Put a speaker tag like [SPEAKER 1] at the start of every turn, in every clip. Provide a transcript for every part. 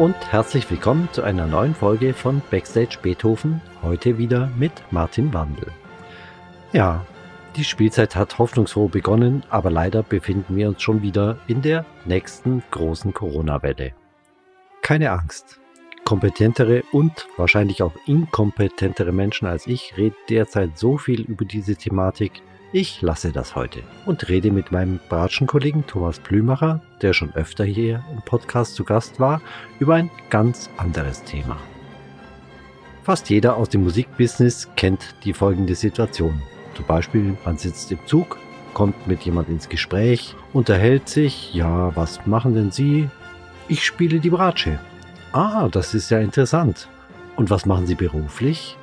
[SPEAKER 1] und herzlich willkommen zu einer neuen Folge von Backstage Beethoven, heute wieder mit Martin Wandel. Ja, die Spielzeit hat hoffnungsfroh begonnen, aber leider befinden wir uns schon wieder in der nächsten großen Corona-Welle. Keine Angst. Kompetentere und wahrscheinlich auch inkompetentere Menschen als ich reden derzeit so viel über diese Thematik, ich lasse das heute und rede mit meinem Bratschenkollegen Thomas Blümacher, der schon öfter hier im Podcast zu Gast war, über ein ganz anderes Thema. Fast jeder aus dem Musikbusiness kennt die folgende Situation. Zum Beispiel, man sitzt im Zug, kommt mit jemand ins Gespräch, unterhält sich, ja, was machen denn Sie? Ich spiele die Bratsche. Ah, das ist ja interessant. Und was machen Sie beruflich?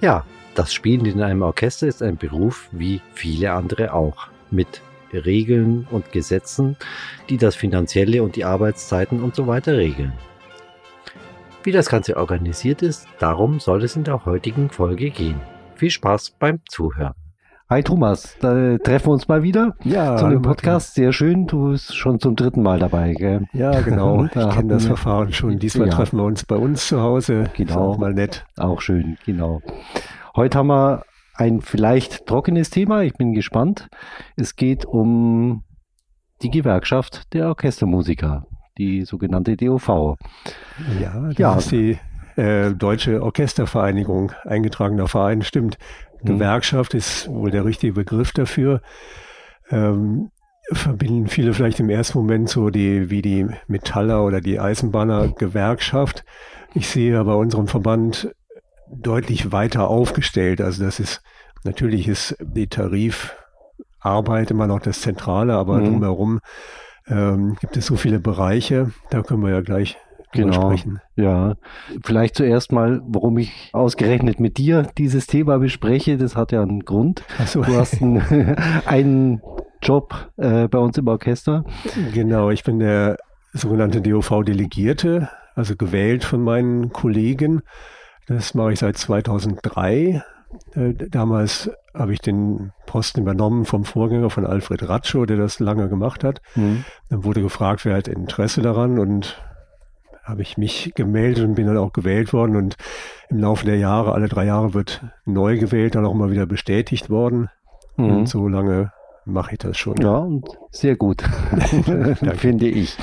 [SPEAKER 1] Ja, das Spielen in einem Orchester ist ein Beruf wie viele andere auch, mit Regeln und Gesetzen, die das Finanzielle und die Arbeitszeiten und so weiter regeln. Wie das Ganze organisiert ist, darum soll es in der heutigen Folge gehen. Viel Spaß beim Zuhören. Hi Thomas, da treffen wir uns mal wieder
[SPEAKER 2] ja,
[SPEAKER 1] zu dem Podcast. Sehr schön, du bist schon zum dritten Mal dabei. Gell?
[SPEAKER 2] Ja, genau. ich kenne das Verfahren schon. Diesmal ja. treffen wir uns bei uns zu Hause.
[SPEAKER 1] Genau. Ist mal nett. Auch schön, genau. Heute haben wir ein vielleicht trockenes Thema. Ich bin gespannt. Es geht um die Gewerkschaft der Orchestermusiker, die sogenannte DOV.
[SPEAKER 2] Ja, das ja. ist die äh, Deutsche Orchestervereinigung, eingetragener Verein, stimmt. Mhm. Gewerkschaft ist wohl der richtige Begriff dafür. Ähm, verbinden viele vielleicht im ersten Moment so die, wie die Metaller oder die Eisenbahner Gewerkschaft. Ich sehe aber unseren Verband deutlich weiter aufgestellt. Also das ist, natürlich ist die Tarifarbeit immer noch das Zentrale, aber mhm. drumherum ähm, gibt es so viele Bereiche. Da können wir ja gleich genau, sprechen.
[SPEAKER 1] Ja, vielleicht zuerst mal, warum ich ausgerechnet mit dir dieses Thema bespreche. Das hat ja einen Grund. So. Du hast einen, einen Job äh, bei uns im Orchester.
[SPEAKER 2] Genau, ich bin der sogenannte DOV-Delegierte, also gewählt von meinen Kollegen. Das mache ich seit 2003. Äh, damals habe ich den Posten übernommen vom Vorgänger von Alfred Ratschow, der das lange gemacht hat. Mhm. Dann wurde gefragt, wer hat Interesse daran und habe ich mich gemeldet und bin dann auch gewählt worden und im Laufe der Jahre, alle drei Jahre wird neu gewählt, dann auch immer wieder bestätigt worden. Mhm. Und so lange mache ich das schon.
[SPEAKER 1] Ja, und sehr gut, finde ich.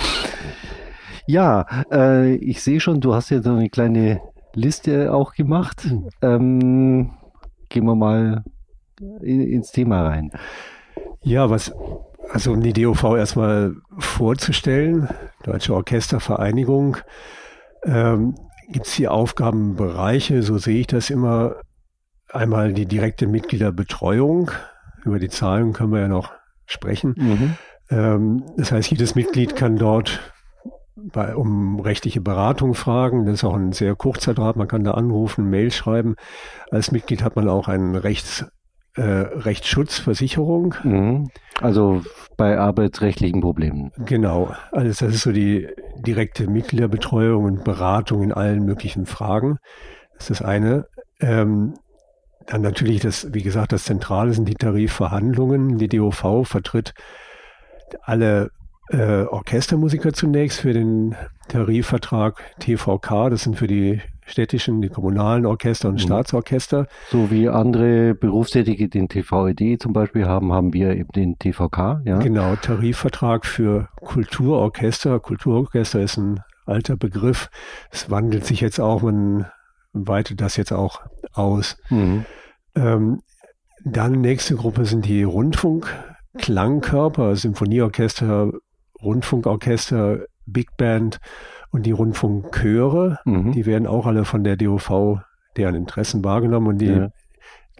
[SPEAKER 1] Ja, äh, ich sehe schon, du hast ja so eine kleine Liste auch gemacht. Ähm, gehen wir mal in, ins Thema rein.
[SPEAKER 2] Ja, was, also um die DOV erstmal vorzustellen, Deutsche Orchestervereinigung, ähm, gibt es hier Aufgabenbereiche, so sehe ich das immer. Einmal die direkte Mitgliederbetreuung. Über die Zahlen können wir ja noch sprechen. Mhm. Ähm, das heißt, jedes Mitglied kann dort bei, um rechtliche Beratung fragen. Das ist auch ein sehr kurzer Draht. Man kann da anrufen, Mail schreiben. Als Mitglied hat man auch einen Rechts, äh, Rechtsschutzversicherung.
[SPEAKER 1] Mhm. Also bei arbeitsrechtlichen Problemen.
[SPEAKER 2] Genau. Also das ist so die direkte Mitgliederbetreuung und Beratung in allen möglichen Fragen. Das ist das eine. Ähm, dann natürlich das, wie gesagt, das Zentrale sind die Tarifverhandlungen. Die DOV vertritt alle äh, Orchestermusiker zunächst für den Tarifvertrag TVK. Das sind für die städtischen, die kommunalen Orchester und mhm. Staatsorchester.
[SPEAKER 1] So wie andere Berufstätige den TVED zum Beispiel haben, haben wir eben den TVK.
[SPEAKER 2] Ja? Genau, Tarifvertrag für Kulturorchester. Kulturorchester ist ein alter Begriff. Es wandelt sich jetzt auch, man weitet das jetzt auch aus. Mhm. Ähm, dann nächste Gruppe sind die Rundfunkklangkörper, Symphonieorchester, Rundfunkorchester, Big Band und die Rundfunkchöre. Mhm. Die werden auch alle von der DOV, deren Interessen wahrgenommen und die ja.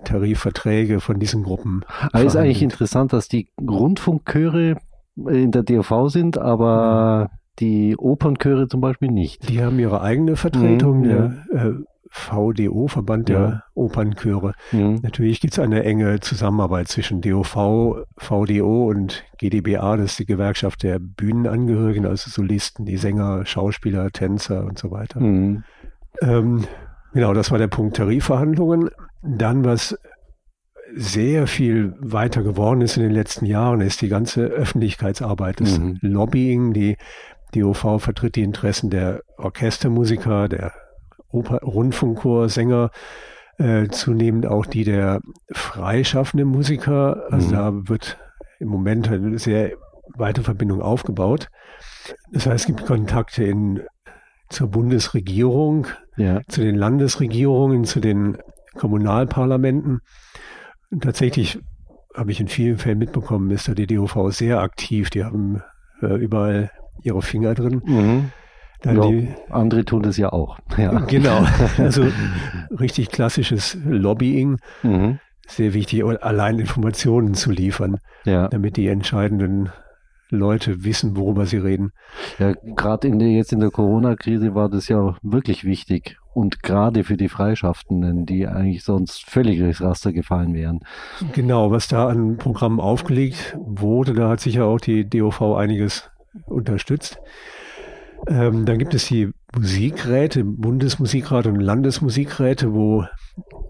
[SPEAKER 2] Tarifverträge von diesen Gruppen.
[SPEAKER 1] Aber ist eigentlich interessant, dass die Rundfunkchöre in der DOV sind, aber mhm. Die Opernchöre zum Beispiel nicht.
[SPEAKER 2] Die haben ihre eigene Vertretung. Mhm, ja. der, äh, VDO, Verband ja. der Opernchöre. Mhm. Natürlich gibt es eine enge Zusammenarbeit zwischen DOV, VDO und GdBA, das ist die Gewerkschaft der Bühnenangehörigen, also Solisten, die Sänger, Schauspieler, Tänzer und so weiter. Mhm. Ähm, genau, das war der Punkt Tarifverhandlungen. Dann, was sehr viel weiter geworden ist in den letzten Jahren, ist die ganze Öffentlichkeitsarbeit, das mhm. Lobbying, die DOV vertritt die Interessen der Orchestermusiker, der Oper Rundfunkchor, Sänger, äh, zunehmend auch die der freischaffenden Musiker. Also mhm. da wird im Moment eine sehr weite Verbindung aufgebaut. Das heißt, es gibt Kontakte in, zur Bundesregierung, ja. zu den Landesregierungen, zu den Kommunalparlamenten. Und tatsächlich habe ich in vielen Fällen mitbekommen, ist da die DOV sehr aktiv. Die haben äh, überall ihre Finger drin. Mhm.
[SPEAKER 1] Dann ja, die, andere tun das ja auch. Ja.
[SPEAKER 2] Genau. Also richtig klassisches Lobbying. Mhm. Sehr wichtig, allein Informationen zu liefern, ja. damit die entscheidenden Leute wissen, worüber sie reden.
[SPEAKER 1] Ja, gerade jetzt in der Corona-Krise war das ja wirklich wichtig. Und gerade für die Freischaffenden, die eigentlich sonst völlig durchs Raster gefallen wären.
[SPEAKER 2] Genau, was da an Programmen aufgelegt wurde, da hat sicher auch die DOV einiges unterstützt. Ähm, dann gibt es die Musikräte, Bundesmusikrat und Landesmusikräte, wo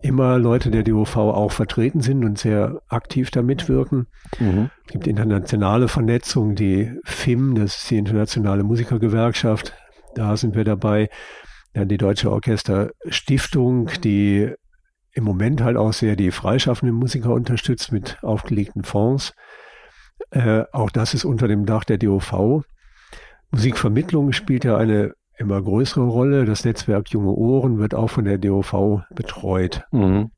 [SPEAKER 2] immer Leute der DOV auch vertreten sind und sehr aktiv da mitwirken. Mhm. Es gibt internationale Vernetzung, die FIM, das ist die Internationale Musikergewerkschaft, da sind wir dabei. Dann die Deutsche Orchesterstiftung, die im Moment halt auch sehr die freischaffenden Musiker unterstützt mit aufgelegten Fonds. Äh, auch das ist unter dem Dach der DOV. Musikvermittlung spielt ja eine immer größere Rolle. Das Netzwerk Junge Ohren wird auch von der DOV betreut. Mhm.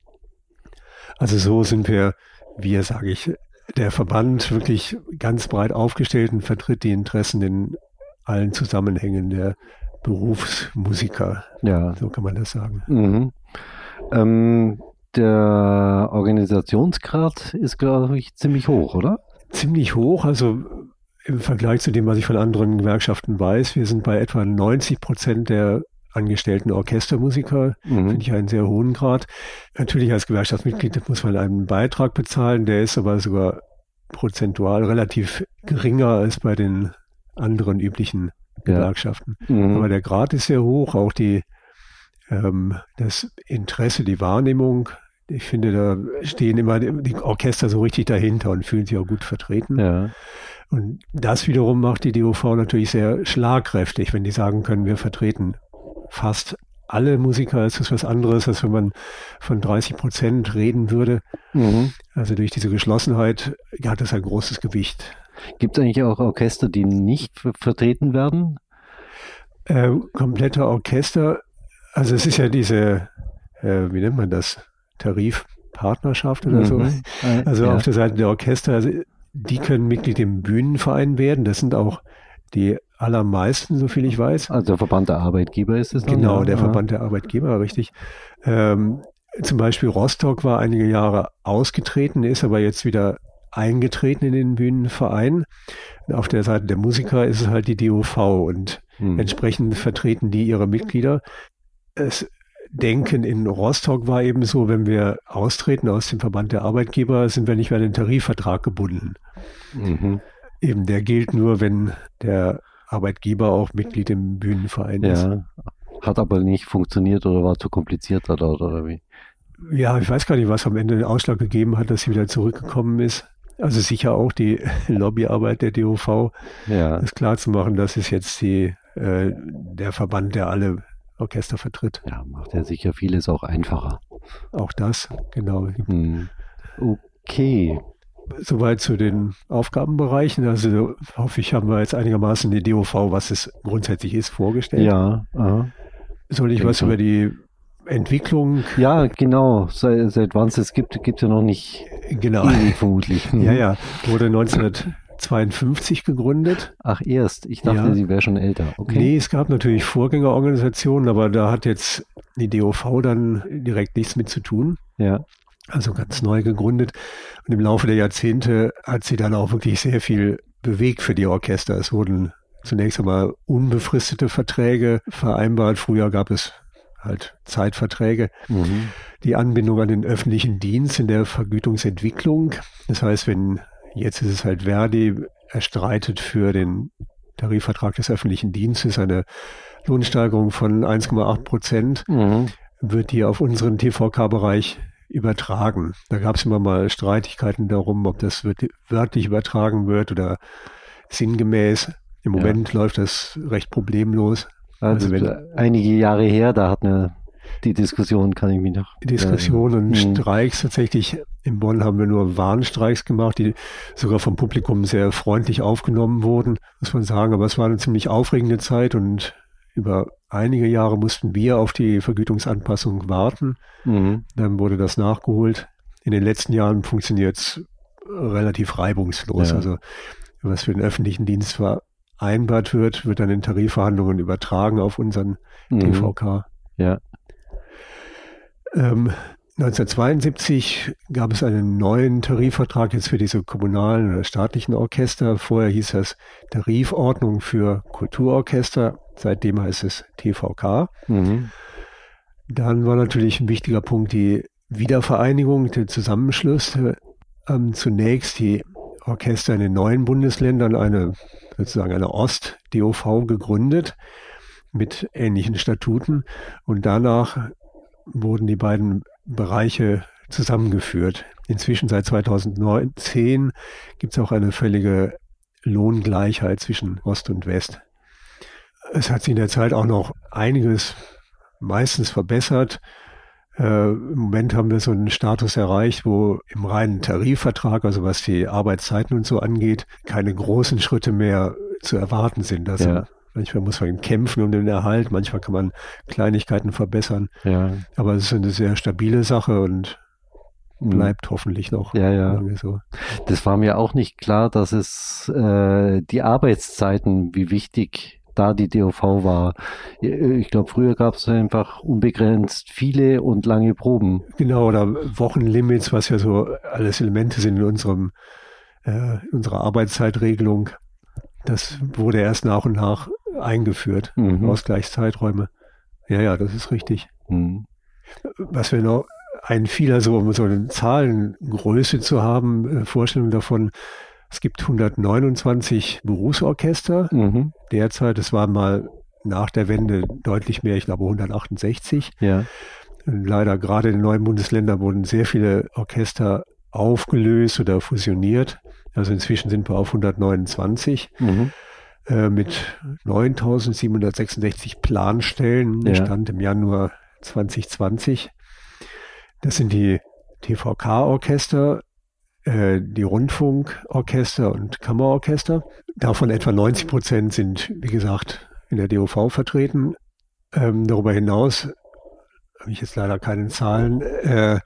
[SPEAKER 2] Also so sind wir, wir sage ich, der Verband wirklich ganz breit aufgestellt und vertritt die Interessen in allen Zusammenhängen der Berufsmusiker. Ja. So kann man das sagen. Mhm.
[SPEAKER 1] Ähm, der Organisationsgrad ist, glaube ich, ziemlich hoch, oder?
[SPEAKER 2] Ziemlich hoch. Also im Vergleich zu dem, was ich von anderen Gewerkschaften weiß, wir sind bei etwa 90 Prozent der angestellten Orchestermusiker, mhm. finde ich einen sehr hohen Grad. Natürlich als Gewerkschaftsmitglied muss man einen Beitrag bezahlen, der ist aber sogar prozentual relativ geringer als bei den anderen üblichen Gewerkschaften. Ja. Mhm. Aber der Grad ist sehr hoch, auch die ähm, das Interesse, die Wahrnehmung. Ich finde, da stehen immer die Orchester so richtig dahinter und fühlen sich auch gut vertreten. Ja. Und das wiederum macht die DOV natürlich sehr schlagkräftig, wenn die sagen können, wir vertreten fast alle Musiker. Es ist was anderes, als wenn man von 30 Prozent reden würde. Mhm. Also durch diese Geschlossenheit hat das ein großes Gewicht.
[SPEAKER 1] Gibt es eigentlich auch Orchester, die nicht vertreten werden?
[SPEAKER 2] Äh, komplette Orchester, also es ist ja diese, äh, wie nennt man das, Tarifpartnerschaft oder mhm. so. Also ja. auf der Seite der Orchester, also die können Mitglied im Bühnenverein werden. Das sind auch die allermeisten, so viel ich weiß.
[SPEAKER 1] Also der Verband der Arbeitgeber ist es
[SPEAKER 2] dann? Genau, der ja. Verband der Arbeitgeber, richtig. Ähm, zum Beispiel Rostock war einige Jahre ausgetreten, ist aber jetzt wieder eingetreten in den Bühnenverein. Auf der Seite der Musiker ist es halt die DOV und hm. entsprechend vertreten die ihre Mitglieder. Es Denken in Rostock war eben so, wenn wir austreten aus dem Verband der Arbeitgeber, sind wir nicht mehr an den Tarifvertrag gebunden. Mhm. Eben der gilt nur, wenn der Arbeitgeber auch Mitglied im Bühnenverein ja. ist.
[SPEAKER 1] Hat aber nicht funktioniert oder war zu kompliziert dort oder wie?
[SPEAKER 2] Ja, ich weiß gar nicht, was am Ende den Ausschlag gegeben hat, dass sie wieder zurückgekommen ist. Also sicher auch die Lobbyarbeit der DOV, ja. ist klar zu machen, das ist jetzt die, äh, der Verband, der alle Orchester vertritt.
[SPEAKER 1] Ja, macht ja sicher vieles auch einfacher.
[SPEAKER 2] Auch das, genau. Hm.
[SPEAKER 1] Okay.
[SPEAKER 2] Soweit zu den Aufgabenbereichen. Also hoffe ich, haben wir jetzt einigermaßen die DOV, was es grundsätzlich ist, vorgestellt.
[SPEAKER 1] Ja. Aha.
[SPEAKER 2] Soll ich was über die Entwicklung?
[SPEAKER 1] Ja, genau. Seit, seit wann es es gibt, gibt es ja noch nicht
[SPEAKER 2] genau. ewig vermutlich. ja, ja. Wurde 1900 52 gegründet.
[SPEAKER 1] Ach, erst. Ich dachte, ja. sie wäre schon älter.
[SPEAKER 2] Okay. Nee, es gab natürlich Vorgängerorganisationen, aber da hat jetzt die DOV dann direkt nichts mit zu tun. Ja. Also ganz neu gegründet. Und im Laufe der Jahrzehnte hat sie dann auch wirklich sehr viel bewegt für die Orchester. Es wurden zunächst einmal unbefristete Verträge vereinbart. Früher gab es halt Zeitverträge. Mhm. Die Anbindung an den öffentlichen Dienst in der Vergütungsentwicklung. Das heißt, wenn Jetzt ist es halt Verdi, er streitet für den Tarifvertrag des öffentlichen Dienstes eine Lohnsteigerung von 1,8 Prozent, mhm. wird die auf unseren TVK-Bereich übertragen. Da gab es immer mal Streitigkeiten darum, ob das wörtlich übertragen wird oder sinngemäß. Im Moment ja. läuft das recht problemlos.
[SPEAKER 1] Also, also einige Jahre her, da hat eine die Diskussion kann ich mich noch.
[SPEAKER 2] Diskussionen und äh, Streiks tatsächlich. In Bonn haben wir nur Warnstreiks gemacht, die sogar vom Publikum sehr freundlich aufgenommen wurden, muss man sagen. Aber es war eine ziemlich aufregende Zeit und über einige Jahre mussten wir auf die Vergütungsanpassung warten. Mhm. Dann wurde das nachgeholt. In den letzten Jahren funktioniert es relativ reibungslos. Ja. Also was für den öffentlichen Dienst vereinbart wird, wird dann in Tarifverhandlungen übertragen auf unseren mhm. TVK.
[SPEAKER 1] Ja.
[SPEAKER 2] Ähm, 1972 gab es einen neuen Tarifvertrag jetzt für diese kommunalen oder staatlichen Orchester. Vorher hieß das Tarifordnung für Kulturorchester. Seitdem heißt es TVK. Mhm. Dann war natürlich ein wichtiger Punkt die Wiedervereinigung, der Zusammenschluss. Ähm, zunächst die Orchester in den neuen Bundesländern, eine sozusagen eine Ost-DOV gegründet mit ähnlichen Statuten und danach wurden die beiden Bereiche zusammengeführt. Inzwischen seit 2010 gibt es auch eine völlige Lohngleichheit zwischen Ost und West. Es hat sich in der Zeit auch noch einiges meistens verbessert. Äh, Im Moment haben wir so einen Status erreicht, wo im reinen Tarifvertrag, also was die Arbeitszeiten und so angeht, keine großen Schritte mehr zu erwarten sind. Also ja. Manchmal muss man kämpfen um den Erhalt, manchmal kann man Kleinigkeiten verbessern. Ja. Aber es ist eine sehr stabile Sache und mhm. bleibt hoffentlich noch
[SPEAKER 1] ja, ja. lange so. Das war mir auch nicht klar, dass es äh, die Arbeitszeiten, wie wichtig da die DOV war. Ich glaube, früher gab es einfach unbegrenzt viele und lange Proben.
[SPEAKER 2] Genau, oder Wochenlimits, was ja so alles Elemente sind in unserem äh, unserer Arbeitszeitregelung. Das wurde erst nach und nach eingeführt, mhm. Ausgleichszeiträume. Ja, ja, das ist richtig. Mhm. Was wir noch einfiel, also um so eine Zahlengröße zu haben, äh, Vorstellung davon, es gibt 129 Berufsorchester mhm. derzeit. Es waren mal nach der Wende deutlich mehr, ich glaube 168. Ja. Leider gerade in den neuen Bundesländern wurden sehr viele Orchester aufgelöst oder fusioniert. Also inzwischen sind wir auf 129. Mhm. Äh, mit 9.766 Planstellen. Der ja. stand im Januar 2020. Das sind die TVK-Orchester, äh, die Rundfunkorchester und Kammerorchester. Davon etwa 90 Prozent sind, wie gesagt, in der DOV vertreten. Ähm, darüber hinaus habe ich jetzt leider keine Zahlen. Äh,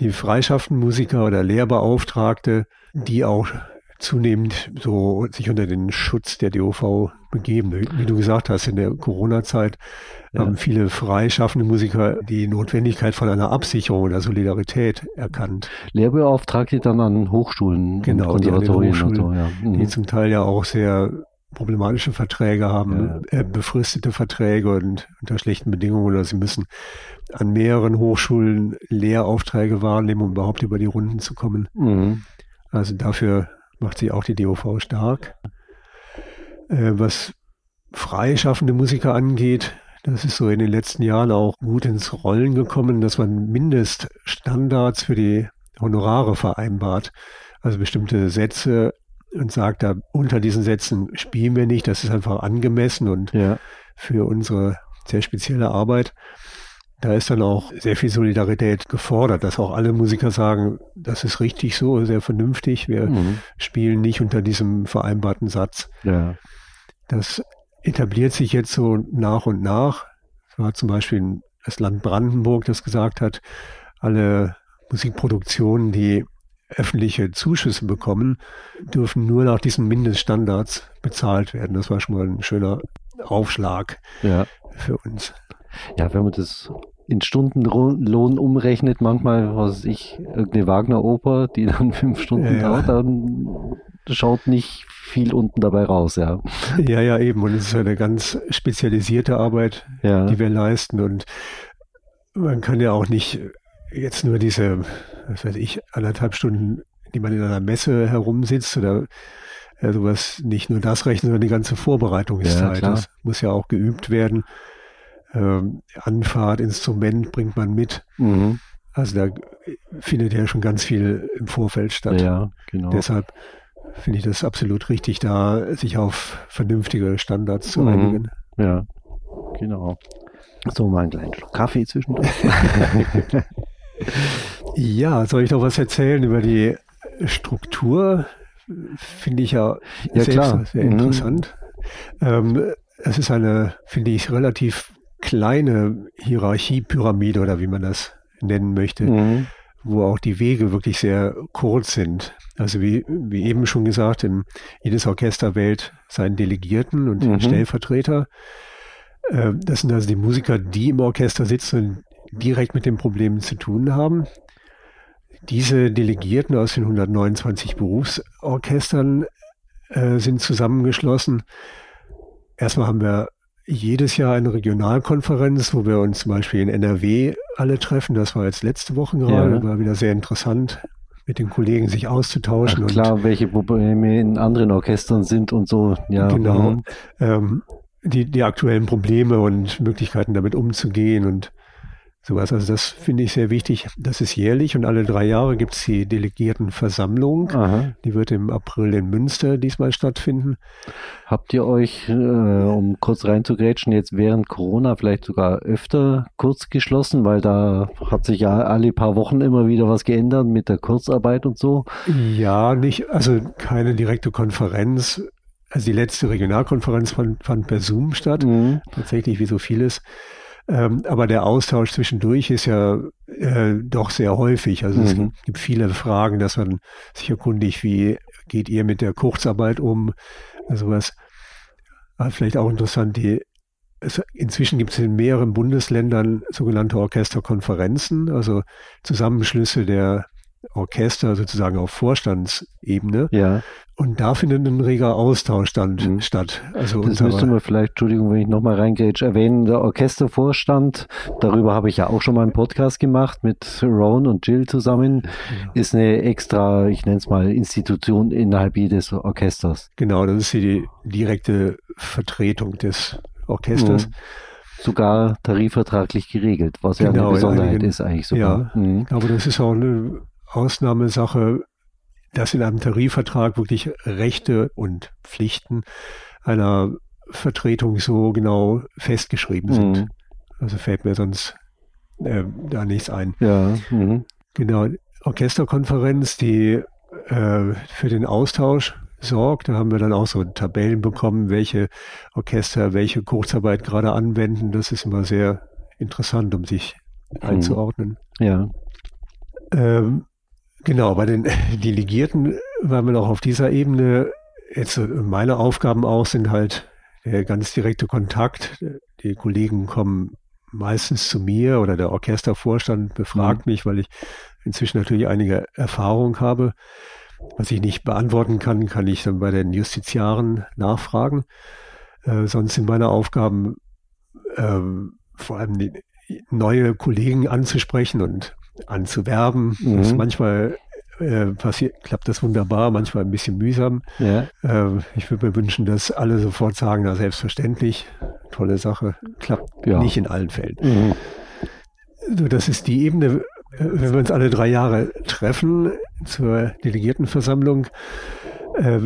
[SPEAKER 2] die Freischaffenmusiker oder Lehrbeauftragte, die auch zunehmend so sich unter den Schutz der DOV begeben. Wie du gesagt hast, in der Corona-Zeit ja. haben viele freischaffende Musiker die Notwendigkeit von einer Absicherung oder Solidarität erkannt.
[SPEAKER 1] Lehrbeauftragte dann an Hochschulen
[SPEAKER 2] genau, und Konservatorien die, und so, ja. Mhm. die zum Teil ja auch sehr problematische Verträge haben, ja. äh, befristete Verträge und unter schlechten Bedingungen oder sie müssen an mehreren Hochschulen Lehraufträge wahrnehmen, um überhaupt über die Runden zu kommen. Mhm. Also dafür macht sich auch die DOV stark. Äh, was freischaffende Musiker angeht, das ist so in den letzten Jahren auch gut ins Rollen gekommen, dass man Mindeststandards für die Honorare vereinbart. Also bestimmte Sätze und sagt, da unter diesen Sätzen spielen wir nicht, das ist einfach angemessen und ja. für unsere sehr spezielle Arbeit da ist dann auch sehr viel Solidarität gefordert, dass auch alle Musiker sagen, das ist richtig so, sehr vernünftig. Wir mhm. spielen nicht unter diesem vereinbarten Satz. Ja. Das etabliert sich jetzt so nach und nach. Es war zum Beispiel das Land Brandenburg, das gesagt hat, alle Musikproduktionen, die öffentliche Zuschüsse bekommen, dürfen nur nach diesen Mindeststandards bezahlt werden. Das war schon mal ein schöner Aufschlag ja. für uns.
[SPEAKER 1] Ja, wenn man das in Stundenlohn umrechnet, manchmal, was weiß ich, irgendeine Wagner-Oper, die dann fünf Stunden ja, dauert, dann schaut nicht viel unten dabei raus, ja.
[SPEAKER 2] Ja, ja, eben. Und es ist eine ganz spezialisierte Arbeit, ja. die wir leisten. Und man kann ja auch nicht jetzt nur diese, was weiß ich, anderthalb Stunden, die man in einer Messe herumsitzt oder ja, sowas, nicht nur das rechnen, sondern die ganze Vorbereitungszeit. Ja, das muss ja auch geübt werden ähm, Anfahrt, Instrument bringt man mit. Mhm. Also da findet ja schon ganz viel im Vorfeld statt. Ja, genau. Deshalb finde ich das absolut richtig, da sich auf vernünftige Standards zu mhm. einigen.
[SPEAKER 1] Ja, genau. So, mal einen kleinen Schluck Kaffee zwischendurch.
[SPEAKER 2] ja, soll ich noch was erzählen über die Struktur? Finde ich ja, ja klar. sehr mhm. interessant. Ähm, es ist eine, finde ich, relativ kleine Hierarchiepyramide oder wie man das nennen möchte, mhm. wo auch die Wege wirklich sehr kurz sind. Also wie, wie eben schon gesagt, in jedes Orchester wählt seinen Delegierten und mhm. Stellvertreter. Äh, das sind also die Musiker, die im Orchester sitzen und direkt mit den Problemen zu tun haben. Diese Delegierten aus den 129 Berufsorchestern äh, sind zusammengeschlossen. Erstmal haben wir jedes Jahr eine Regionalkonferenz, wo wir uns zum Beispiel in NRW alle treffen. Das war jetzt letzte Woche gerade, ja. war wieder sehr interessant, mit den Kollegen sich auszutauschen.
[SPEAKER 1] Ach, klar, welche Probleme in anderen Orchestern sind und so.
[SPEAKER 2] Ja. Genau. Mhm. Ähm, die, die aktuellen Probleme und Möglichkeiten damit umzugehen und sowas. Also das finde ich sehr wichtig. Das ist jährlich und alle drei Jahre gibt es die Delegiertenversammlung. Aha. Die wird im April in Münster diesmal stattfinden.
[SPEAKER 1] Habt ihr euch, äh, um kurz reinzugrätschen, jetzt während Corona vielleicht sogar öfter kurz geschlossen, weil da hat sich ja alle paar Wochen immer wieder was geändert mit der Kurzarbeit und so?
[SPEAKER 2] Ja, nicht, also keine direkte Konferenz. Also die letzte Regionalkonferenz fand, fand per Zoom statt, mhm. tatsächlich wie so vieles. Ähm, aber der Austausch zwischendurch ist ja äh, doch sehr häufig. Also mhm. es gibt viele Fragen, dass man sich erkundigt, wie geht ihr mit der Kurzarbeit um, sowas. Aber vielleicht auch interessant, die inzwischen gibt es in mehreren Bundesländern sogenannte Orchesterkonferenzen, also Zusammenschlüsse der Orchester sozusagen auf Vorstandsebene. Ja. Und da findet ein reger Austausch dann mhm. statt.
[SPEAKER 1] Also das müsste man vielleicht, Entschuldigung, wenn ich nochmal reingrätsch, erwähnen, der Orchestervorstand, darüber habe ich ja auch schon mal einen Podcast gemacht mit Ron und Jill zusammen, ja. ist eine extra, ich nenne es mal, Institution innerhalb jedes Orchesters.
[SPEAKER 2] Genau, das ist die direkte Vertretung des Orchesters. Mhm
[SPEAKER 1] sogar tarifvertraglich geregelt, was genau, ja eine genau, Besonderheit einigen, ist eigentlich sogar.
[SPEAKER 2] Ja, mhm. aber das ist auch eine Ausnahmesache, dass in einem Tarifvertrag wirklich Rechte und Pflichten einer Vertretung so genau festgeschrieben sind. Mhm. Also fällt mir sonst äh, da nichts ein.
[SPEAKER 1] Ja. Mhm.
[SPEAKER 2] Genau. Orchesterkonferenz, die äh, für den Austausch sorgt. Da haben wir dann auch so Tabellen bekommen, welche Orchester welche Kurzarbeit gerade anwenden. Das ist immer sehr interessant, um sich mhm. einzuordnen.
[SPEAKER 1] Ja.
[SPEAKER 2] Ähm, Genau, bei den Delegierten waren wir noch auf dieser Ebene. Jetzt äh, meine Aufgaben auch sind halt der ganz direkte Kontakt. Die Kollegen kommen meistens zu mir oder der Orchestervorstand befragt mhm. mich, weil ich inzwischen natürlich einige Erfahrung habe. Was ich nicht beantworten kann, kann ich dann bei den Justiziaren nachfragen. Äh, sonst sind meine Aufgaben äh, vor allem die neue Kollegen anzusprechen und anzuwerben. Mhm. Das manchmal äh, passiert, klappt das wunderbar, manchmal ein bisschen mühsam. Ja. Äh, ich würde mir wünschen, dass alle sofort sagen, na selbstverständlich, tolle Sache, klappt ja. nicht in allen Fällen. Mhm. So, das ist die Ebene, äh, wenn wir uns alle drei Jahre treffen zur Delegiertenversammlung, äh,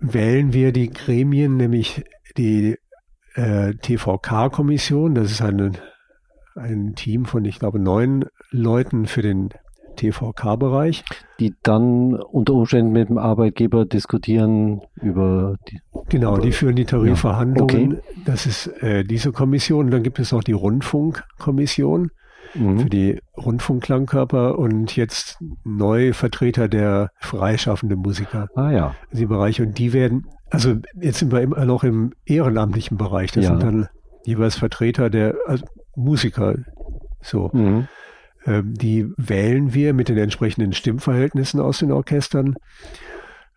[SPEAKER 2] wählen wir die Gremien, nämlich die äh, TVK-Kommission, das ist eine ein Team von, ich glaube, neun Leuten für den TVK-Bereich.
[SPEAKER 1] Die dann unter Umständen mit dem Arbeitgeber diskutieren über die.
[SPEAKER 2] Genau, die führen die Tarifverhandlungen. Ja. Okay. Das ist äh, diese Kommission. Dann gibt es noch die Rundfunkkommission mhm. für die Rundfunkklangkörper und jetzt neu Vertreter der freischaffenden Musiker.
[SPEAKER 1] Ah ja.
[SPEAKER 2] Die Bereiche. Und die werden, also jetzt sind wir immer noch im ehrenamtlichen Bereich. Das ja. sind dann jeweils Vertreter der also Musiker. So. Mhm. Ähm, die wählen wir mit den entsprechenden Stimmverhältnissen aus den Orchestern.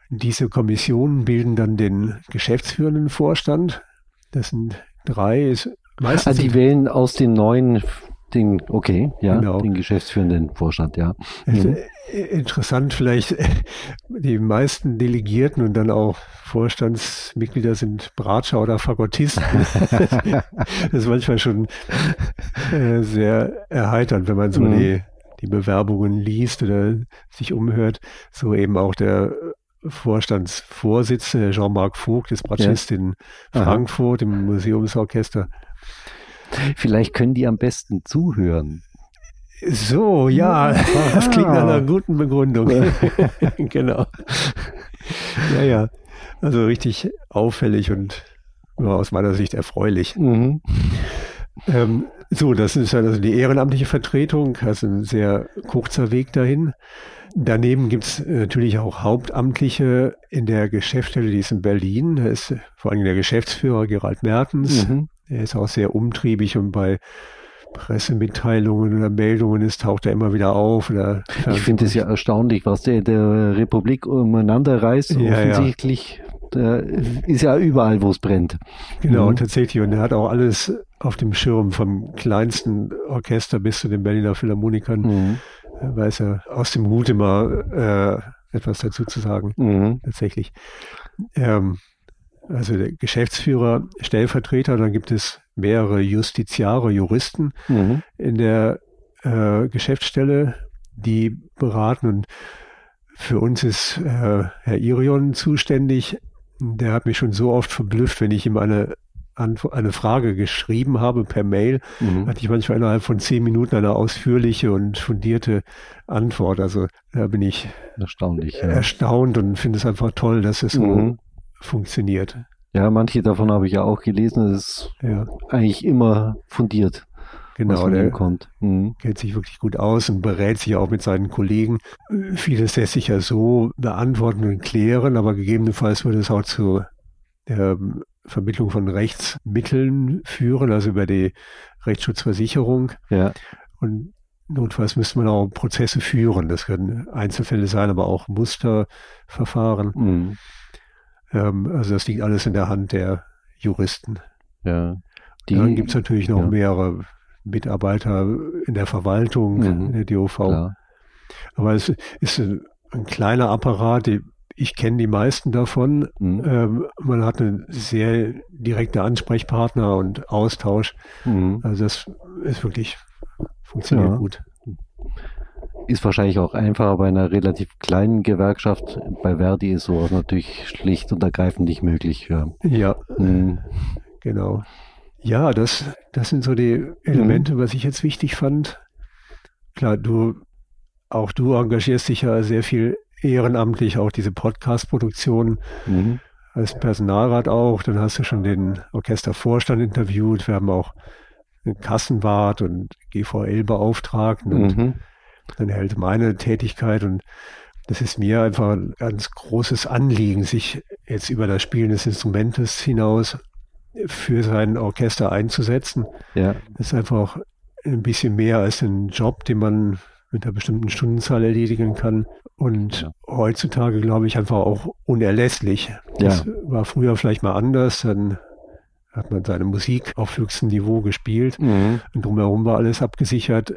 [SPEAKER 2] Diese Kommissionen bilden dann den geschäftsführenden Vorstand. Das sind drei. Ist
[SPEAKER 1] meistens also die wählen aus den neuen den, okay, ja, genau. den geschäftsführenden Vorstand, ja.
[SPEAKER 2] Mhm. Interessant vielleicht, die meisten Delegierten und dann auch Vorstandsmitglieder sind Bratscher oder Fagottisten. das ist manchmal schon äh, sehr erheiternd, wenn man so mhm. die, die Bewerbungen liest oder sich umhört. So eben auch der Vorstandsvorsitzende Jean-Marc Vogt ist Bratschist ja. in Frankfurt Aha. im Museumsorchester.
[SPEAKER 1] Vielleicht können die am besten zuhören.
[SPEAKER 2] So, ja, das klingt nach einer guten Begründung. genau. Ja, ja. Also richtig auffällig und aus meiner Sicht erfreulich. Mhm. Ähm, so, das ist also die ehrenamtliche Vertretung, also ein sehr kurzer Weg dahin. Daneben gibt's natürlich auch Hauptamtliche in der Geschäftsstelle, die ist in Berlin. Da ist vor allem der Geschäftsführer Gerald Mertens. Mhm. Er ist auch sehr umtriebig und bei Pressemitteilungen oder Meldungen ist, taucht er immer wieder auf. Oder
[SPEAKER 1] ich finde es ja erstaunlich, was der in der Republik umeinander reißt. Ja, Offensichtlich ja. ist ja überall, wo es brennt.
[SPEAKER 2] Genau, mhm. tatsächlich. Und er hat auch alles auf dem Schirm, vom kleinsten Orchester bis zu den Berliner Philharmonikern. Mhm. Weiß er aus dem Hut immer äh, etwas dazu zu sagen. Mhm. Tatsächlich. Ähm, also der Geschäftsführer, Stellvertreter, dann gibt es mehrere Justiziare, Juristen mhm. in der äh, Geschäftsstelle, die beraten. Und für uns ist äh, Herr Irion zuständig. Der hat mich schon so oft verblüfft, wenn ich ihm eine eine Frage geschrieben habe per Mail, mhm. hatte ich manchmal innerhalb von zehn Minuten eine ausführliche und fundierte Antwort. Also da bin ich erstaunlich ja. erstaunt und finde es einfach toll, dass es so mhm. Funktioniert.
[SPEAKER 1] Ja, manche davon habe ich ja auch gelesen. Es ist ja. eigentlich immer fundiert.
[SPEAKER 2] Genau, der kommt. Mhm. kennt sich wirklich gut aus und berät sich auch mit seinen Kollegen. Vieles lässt sich ja so beantworten und klären, aber gegebenenfalls würde es auch zu der Vermittlung von Rechtsmitteln führen, also über die Rechtsschutzversicherung. Ja. Und notfalls müsste man auch Prozesse führen. Das können Einzelfälle sein, aber auch Musterverfahren. Mhm. Ähm, also das liegt alles in der Hand der Juristen. Ja. Die, Dann gibt es natürlich noch ja. mehrere Mitarbeiter in der Verwaltung, mhm. in der DOV. Klar. Aber es ist ein, ein kleiner Apparat, die, ich kenne die meisten davon. Mhm. Ähm, man hat einen sehr direkten Ansprechpartner und Austausch. Mhm. Also das ist wirklich, funktioniert ja. gut.
[SPEAKER 1] Ist wahrscheinlich auch einfacher bei einer relativ kleinen Gewerkschaft. Bei Verdi ist sowas natürlich schlicht und ergreifend nicht möglich.
[SPEAKER 2] Ja, ja mhm. genau. Ja, das, das sind so die Elemente, mhm. was ich jetzt wichtig fand. Klar, du, auch du engagierst dich ja sehr viel ehrenamtlich, auch diese Podcast-Produktion. Mhm. Als Personalrat auch, dann hast du schon den Orchestervorstand interviewt. Wir haben auch einen Kassenwart und GVL-Beauftragten und mhm dann hält meine Tätigkeit und das ist mir einfach ein ganz großes Anliegen, sich jetzt über das Spielen des Instrumentes hinaus für sein Orchester einzusetzen. Ja. Das ist einfach ein bisschen mehr als ein Job, den man mit einer bestimmten Stundenzahl erledigen kann. Und ja. heutzutage glaube ich einfach auch unerlässlich. Das ja. war früher vielleicht mal anders. Dann hat man seine Musik auf höchstem Niveau gespielt mhm. und drumherum war alles abgesichert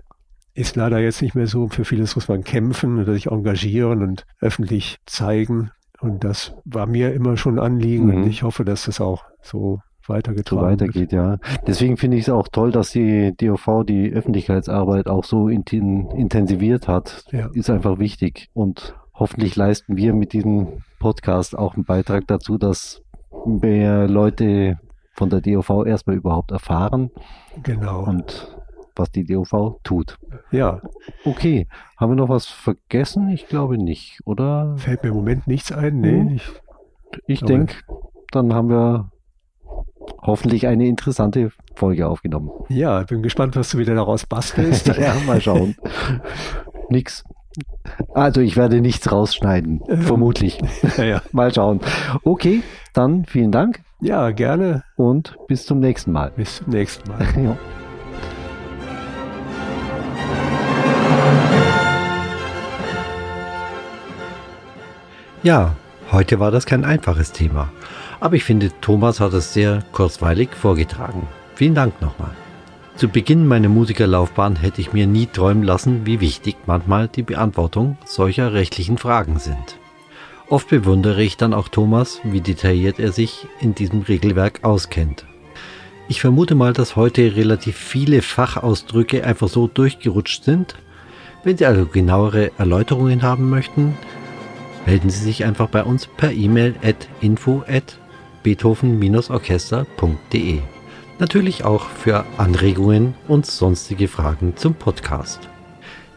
[SPEAKER 2] ist leider jetzt nicht mehr so. Für vieles muss man kämpfen oder sich engagieren und öffentlich zeigen. Und das war mir immer schon ein Anliegen mhm. und ich hoffe, dass das auch so weitergetragen so
[SPEAKER 1] weitergeht, wird. ja. Deswegen finde ich es auch toll, dass die DOV die Öffentlichkeitsarbeit auch so intensiviert hat. Ja. Ist einfach wichtig. Und hoffentlich leisten wir mit diesem Podcast auch einen Beitrag dazu, dass mehr Leute von der DOV erstmal überhaupt erfahren.
[SPEAKER 2] Genau.
[SPEAKER 1] Und was die DOV tut. Ja. Okay. Haben wir noch was vergessen? Ich glaube nicht, oder?
[SPEAKER 2] Fällt mir im Moment nichts ein. Nee. Hm.
[SPEAKER 1] Ich, ich denke, dann haben wir hoffentlich eine interessante Folge aufgenommen.
[SPEAKER 2] Ja, bin gespannt, was du wieder daraus bastelst.
[SPEAKER 1] ja, mal schauen. Nix. Also ich werde nichts rausschneiden, ähm, vermutlich. Ja, ja. mal schauen. Okay, dann vielen Dank.
[SPEAKER 2] Ja, gerne.
[SPEAKER 1] Und bis zum nächsten Mal.
[SPEAKER 2] Bis zum nächsten Mal. ja.
[SPEAKER 1] Ja, heute war das kein einfaches Thema, aber ich finde, Thomas hat es sehr kurzweilig vorgetragen. Vielen Dank nochmal. Zu Beginn meiner Musikerlaufbahn hätte ich mir nie träumen lassen, wie wichtig manchmal die Beantwortung solcher rechtlichen Fragen sind. Oft bewundere ich dann auch Thomas, wie detailliert er sich in diesem Regelwerk auskennt. Ich vermute mal, dass heute relativ viele Fachausdrücke einfach so durchgerutscht sind. Wenn Sie also genauere Erläuterungen haben möchten, melden Sie sich einfach bei uns per E-Mail at info at beethoven-orchester.de. Natürlich auch für Anregungen und sonstige Fragen zum Podcast.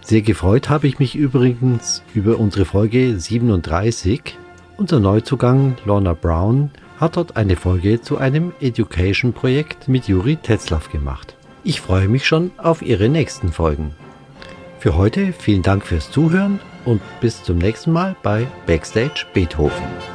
[SPEAKER 1] Sehr gefreut habe ich mich übrigens über unsere Folge 37. Unser Neuzugang Lorna Brown hat dort eine Folge zu einem Education-Projekt mit Juri Tetzlaff gemacht. Ich freue mich schon auf Ihre nächsten Folgen. Für heute vielen Dank fürs Zuhören und bis zum nächsten Mal bei Backstage Beethoven.